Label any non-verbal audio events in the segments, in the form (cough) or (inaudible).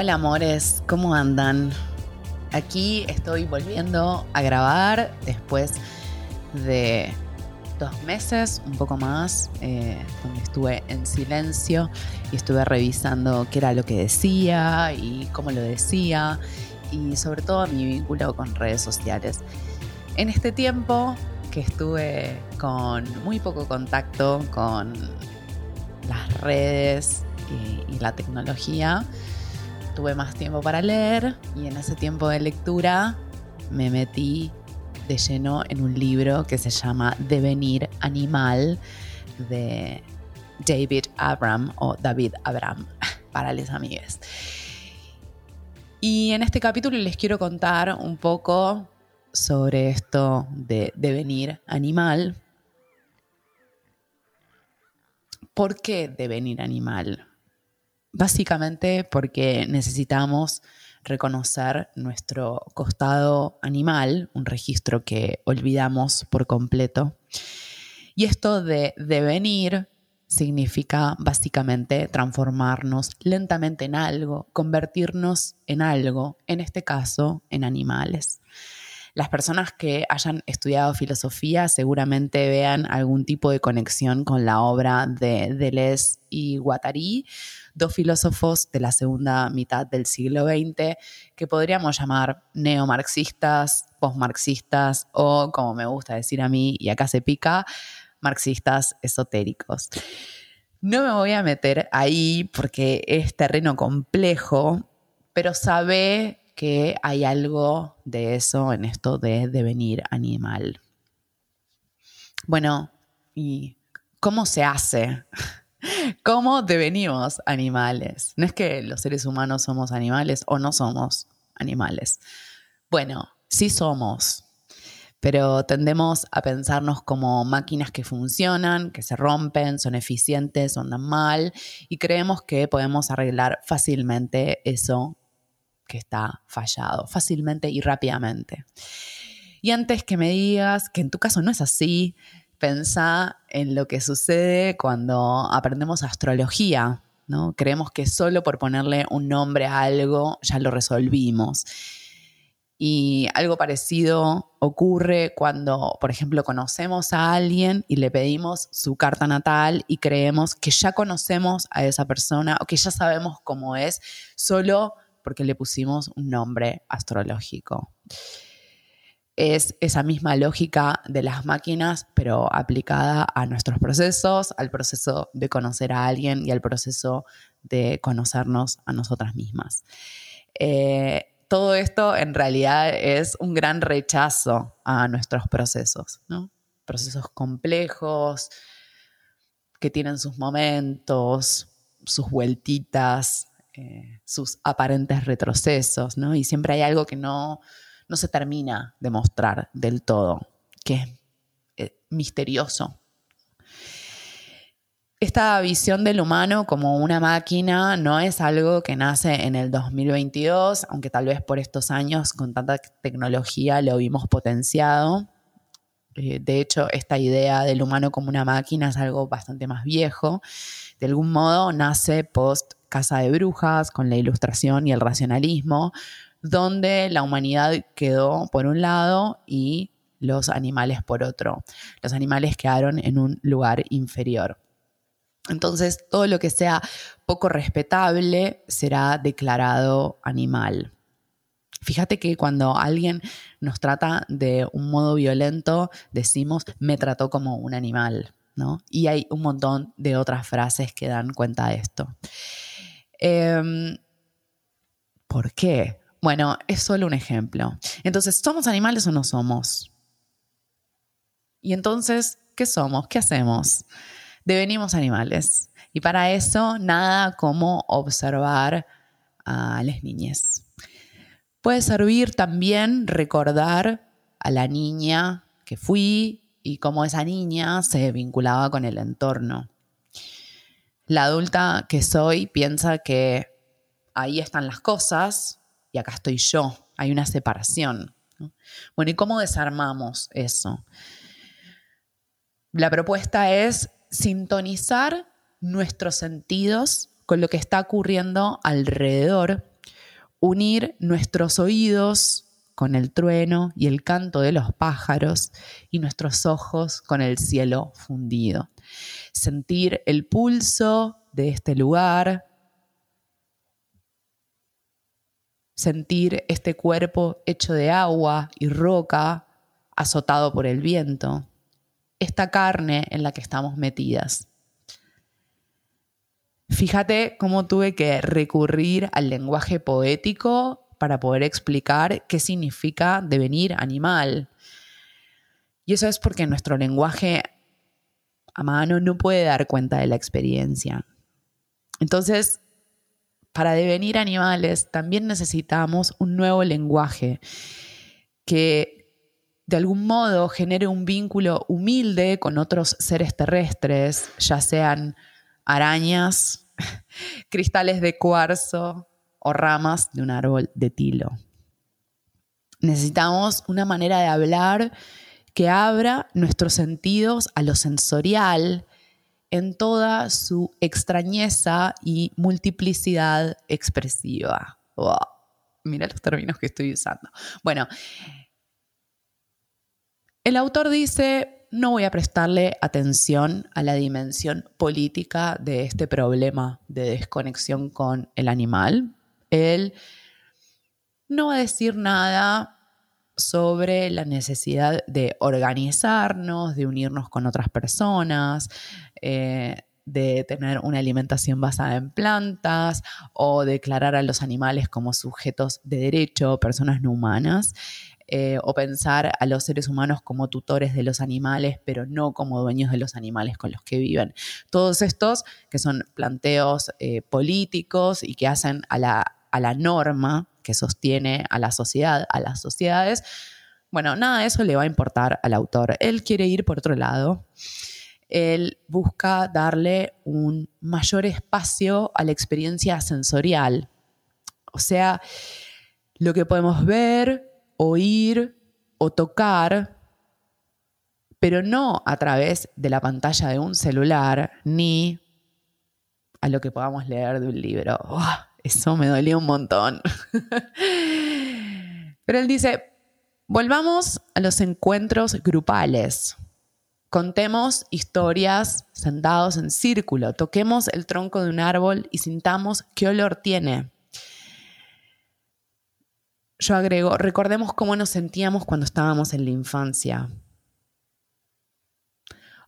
Hola amores, ¿cómo andan? Aquí estoy volviendo a grabar después de dos meses, un poco más, eh, donde estuve en silencio y estuve revisando qué era lo que decía y cómo lo decía y sobre todo mi vínculo con redes sociales. En este tiempo que estuve con muy poco contacto con las redes y, y la tecnología, tuve más tiempo para leer y en ese tiempo de lectura me metí de lleno en un libro que se llama Devenir Animal de David Abram o David Abram (laughs) para les amigues. Y en este capítulo les quiero contar un poco sobre esto de devenir animal. ¿Por qué devenir animal? Básicamente porque necesitamos reconocer nuestro costado animal, un registro que olvidamos por completo. Y esto de devenir significa básicamente transformarnos lentamente en algo, convertirnos en algo, en este caso en animales. Las personas que hayan estudiado filosofía seguramente vean algún tipo de conexión con la obra de Deleuze y Guattari, dos filósofos de la segunda mitad del siglo XX que podríamos llamar neomarxistas, postmarxistas o, como me gusta decir a mí, y acá se pica, marxistas esotéricos. No me voy a meter ahí porque es terreno complejo, pero sabe que hay algo de eso en esto de devenir animal. Bueno, ¿y cómo se hace? ¿Cómo devenimos animales? No es que los seres humanos somos animales o no somos animales. Bueno, sí somos, pero tendemos a pensarnos como máquinas que funcionan, que se rompen, son eficientes andan mal, y creemos que podemos arreglar fácilmente eso que está fallado, fácilmente y rápidamente. Y antes que me digas que en tu caso no es así, Pensá en lo que sucede cuando aprendemos astrología, ¿no? Creemos que solo por ponerle un nombre a algo ya lo resolvimos. Y algo parecido ocurre cuando, por ejemplo, conocemos a alguien y le pedimos su carta natal y creemos que ya conocemos a esa persona o que ya sabemos cómo es solo porque le pusimos un nombre astrológico es esa misma lógica de las máquinas, pero aplicada a nuestros procesos, al proceso de conocer a alguien y al proceso de conocernos a nosotras mismas. Eh, todo esto en realidad es un gran rechazo a nuestros procesos, Procesos complejos, que tienen sus momentos, sus vueltitas, eh, sus aparentes retrocesos, ¿no? Y siempre hay algo que no, no se termina de mostrar del todo, que es eh, misterioso. Esta visión del humano como una máquina no es algo que nace en el 2022, aunque tal vez por estos años con tanta tecnología lo vimos potenciado. Eh, de hecho, esta idea del humano como una máquina es algo bastante más viejo. De algún modo nace post Casa de Brujas, con la ilustración y el racionalismo, donde la humanidad quedó por un lado y los animales por otro. Los animales quedaron en un lugar inferior. Entonces, todo lo que sea poco respetable será declarado animal. Fíjate que cuando alguien nos trata de un modo violento, decimos, me trató como un animal, ¿no? Y hay un montón de otras frases que dan cuenta de esto. Em, ¿Por qué? Bueno, es solo un ejemplo. Entonces, ¿somos animales o no somos? Y entonces, ¿qué somos? ¿Qué hacemos? Devenimos animales. Y para eso, nada como observar a las niñas. Puede servir también recordar a la niña que fui y cómo esa niña se vinculaba con el entorno. La adulta que soy piensa que ahí están las cosas, y acá estoy yo. Hay una separación. Bueno, ¿y cómo desarmamos eso? La propuesta es sintonizar nuestros sentidos con lo que está ocurriendo alrededor unir nuestros oídos con el trueno y el canto de los pájaros y nuestros ojos con el cielo fundido. Sentir el pulso de este lugar, sentir este cuerpo hecho de agua y roca azotado por el viento, esta carne en la que estamos metidas. Fíjate cómo tuve que recurrir al lenguaje poético para poder explicar qué significa devenir animal. Y eso es porque nuestro lenguaje a mano no puede dar cuenta de la experiencia. Entonces, para devenir animales también necesitamos un nuevo lenguaje que de algún modo genere un vínculo humilde con otros seres terrestres, ya sean arañas, (laughs) cristales de cuarzo o ramas de un árbol de tilo. Necesitamos una manera de hablar que abra nuestros sentidos a lo sensorial en toda su extrañeza y multiplicidad expresiva. mira los términos que estoy usando. Bueno, el autor dice, no voy a prestarle atención a la dimensión política de este problema de desconexión con el animal. Él no va a decir nada sobre la necesidad de organizarnos, de unirnos con otras personas, eh, de tener una alimentación basada en plantas o declarar a los animales como sujetos de derecho, personas no humanas. Eh, o pensar a los seres humanos como tutores de los animales, pero no como dueños de los animales con los que viven. Todos estos que son planteos eh, políticos y que hacen a la, a la norma que sostiene a la sociedad, a las sociedades, bueno, nada de eso le va a importar al autor. Él quiere ir por otro lado. Él busca darle un mayor espacio a la experiencia sensorial. O sea, lo que podemos ver, oír o tocar, pero no a través de la pantalla de un celular ni a lo que podamos leer de un libro. Eso me dolía un montón. Pero él dice, volvamos a los encuentros grupales. Contemos historias sentados en círculo, toquemos el tronco de un árbol y sintamos qué olor tiene. Yo agrego, recordemos cómo nos sentíamos cuando estábamos en la infancia.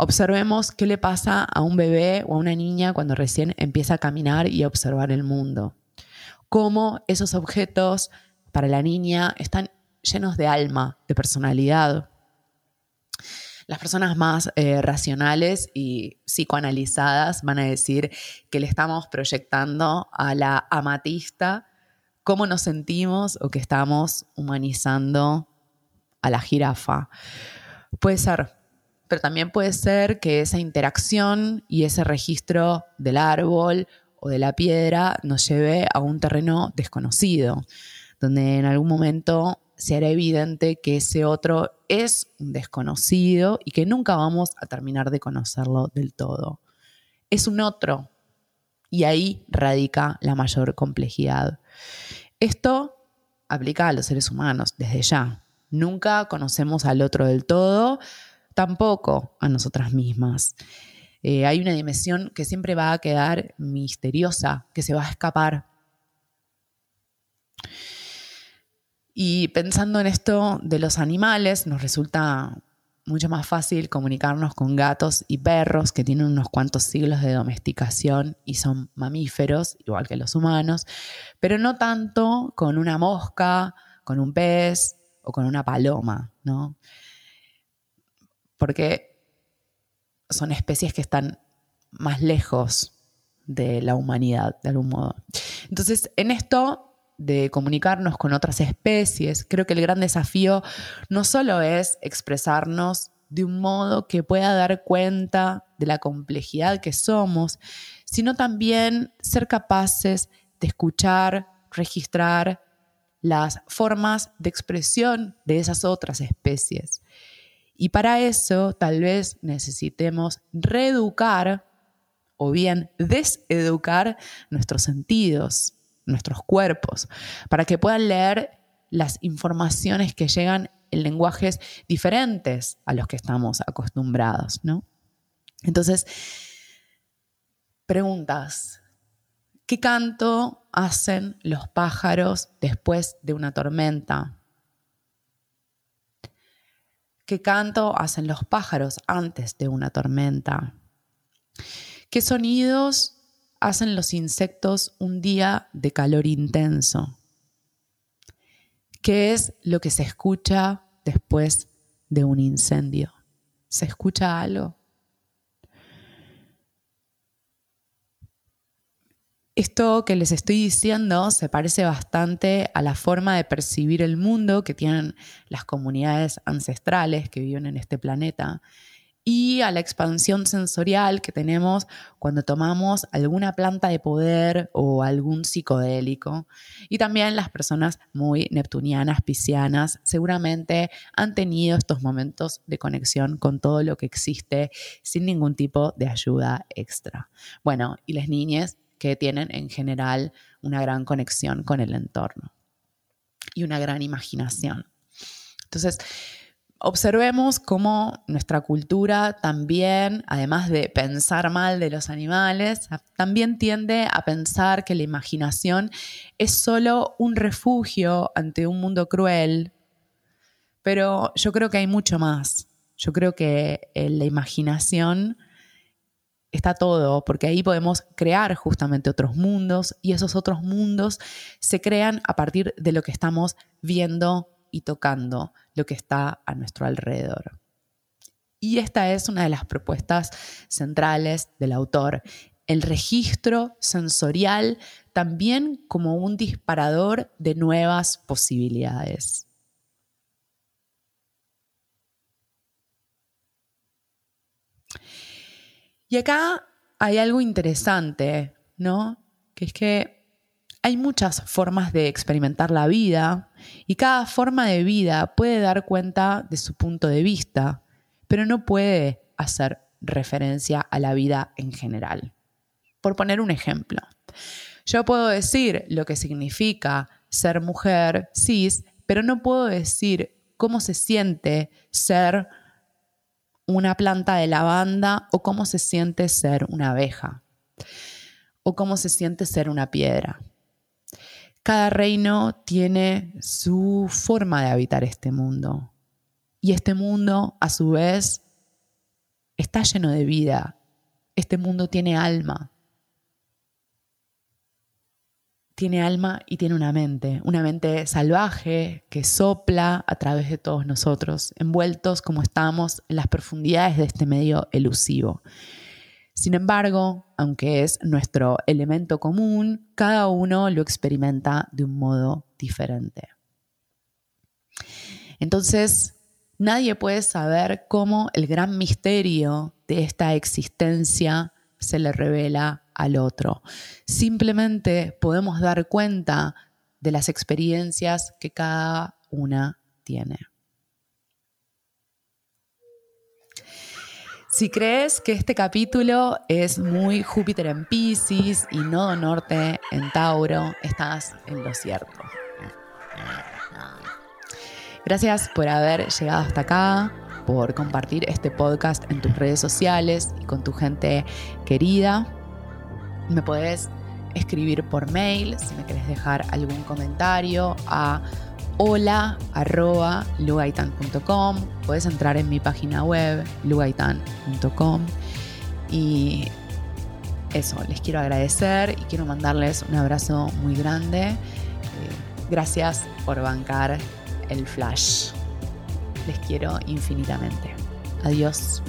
Observemos qué le pasa a un bebé o a una niña cuando recién empieza a caminar y a observar el mundo. Cómo esos objetos para la niña están llenos de alma, de personalidad. Las personas más eh, racionales y psicoanalizadas van a decir que le estamos proyectando a la amatista cómo nos sentimos o que estamos humanizando a la jirafa. Puede ser, pero también puede ser que esa interacción y ese registro del árbol o de la piedra nos lleve a un terreno desconocido, donde en algún momento se hará evidente que ese otro es un desconocido y que nunca vamos a terminar de conocerlo del todo. Es un otro y ahí radica la mayor complejidad. Esto aplica a los seres humanos desde ya. Nunca conocemos al otro del todo, tampoco a nosotras mismas. Eh, hay una dimensión que siempre va a quedar misteriosa, que se va a escapar. Y pensando en esto de los animales, nos resulta mucho más fácil comunicarnos con gatos y perros que tienen unos cuantos siglos de domesticación y son mamíferos, igual que los humanos, pero no tanto con una mosca, con un pez o con una paloma, ¿no? Porque son especies que están más lejos de la humanidad, de algún modo. Entonces, en esto de comunicarnos con otras especies, creo que el gran desafío no solo es expresarnos de un modo que pueda dar cuenta de la complejidad que somos, sino también ser capaces de escuchar, registrar las formas de expresión de esas otras especies. Y para eso tal vez necesitemos reeducar o bien deseducar nuestros sentidos, nuestros cuerpos, para que puedan leer las informaciones que llegan en lenguajes diferentes a los que estamos acostumbrados, ¿no? Entonces, preguntas. ¿Qué canto hacen los pájaros después de una tormenta? ¿Qué canto hacen los pájaros antes de una tormenta? ¿Qué sonidos hacen los insectos un día de calor intenso? ¿Qué es lo que se escucha después de un incendio? ¿Se escucha algo? Esto que les estoy diciendo se parece bastante a la forma de percibir el mundo que tienen las comunidades ancestrales que viven en este planeta y a la expansión sensorial que tenemos cuando tomamos alguna planta de poder o algún psicodélico. Y también las personas muy neptunianas, piscianas, seguramente han tenido estos momentos de conexión con todo lo que existe sin ningún tipo de ayuda extra. Bueno, y las niñas que tienen en general una gran conexión con el entorno y una gran imaginación. Entonces, observemos cómo nuestra cultura también, además de pensar mal de los animales, también tiende a pensar que la imaginación es solo un refugio ante un mundo cruel. Pero yo creo que hay mucho más. Yo creo que la imaginación está todo, porque ahí podemos crear justamente otros mundos y esos otros mundos se crean a partir de lo que estamos viendo y tocando, lo que está a nuestro alrededor. Y esta es una de las propuestas centrales del autor, el registro sensorial también como un disparador de nuevas posibilidades. Y acá hay algo interesante, ¿no? Que es que hay muchas formas de experimentar la vida y cada forma de vida puede dar cuenta de su punto de vista, pero no puede hacer referencia a la vida en general. Por poner un ejemplo, yo puedo decir lo que significa ser mujer cis, pero no puedo decir cómo se siente ser una planta de lavanda o cómo se siente ser una abeja o cómo se siente ser una piedra. Cada reino tiene su forma de habitar este mundo y este mundo a su vez está lleno de vida. Este mundo tiene alma tiene alma y tiene una mente, una mente salvaje que sopla a través de todos nosotros, envueltos como estamos en las profundidades de este medio elusivo. Sin embargo, aunque es nuestro elemento común, cada uno lo experimenta de un modo diferente. Entonces, nadie puede saber cómo el gran misterio de esta existencia se le revela al otro. Simplemente podemos dar cuenta de las experiencias que cada una tiene. Si crees que este capítulo es muy Júpiter en Pisces y Nodo Norte en Tauro, estás en lo cierto. Gracias por haber llegado hasta acá, por compartir este podcast en tus redes sociales y con tu gente querida. Me podés escribir por mail si me querés dejar algún comentario a hola.lugaitan.com. Puedes entrar en mi página web, lugaitan.com. Y eso, les quiero agradecer y quiero mandarles un abrazo muy grande. Eh, gracias por bancar el flash. Les quiero infinitamente. Adiós.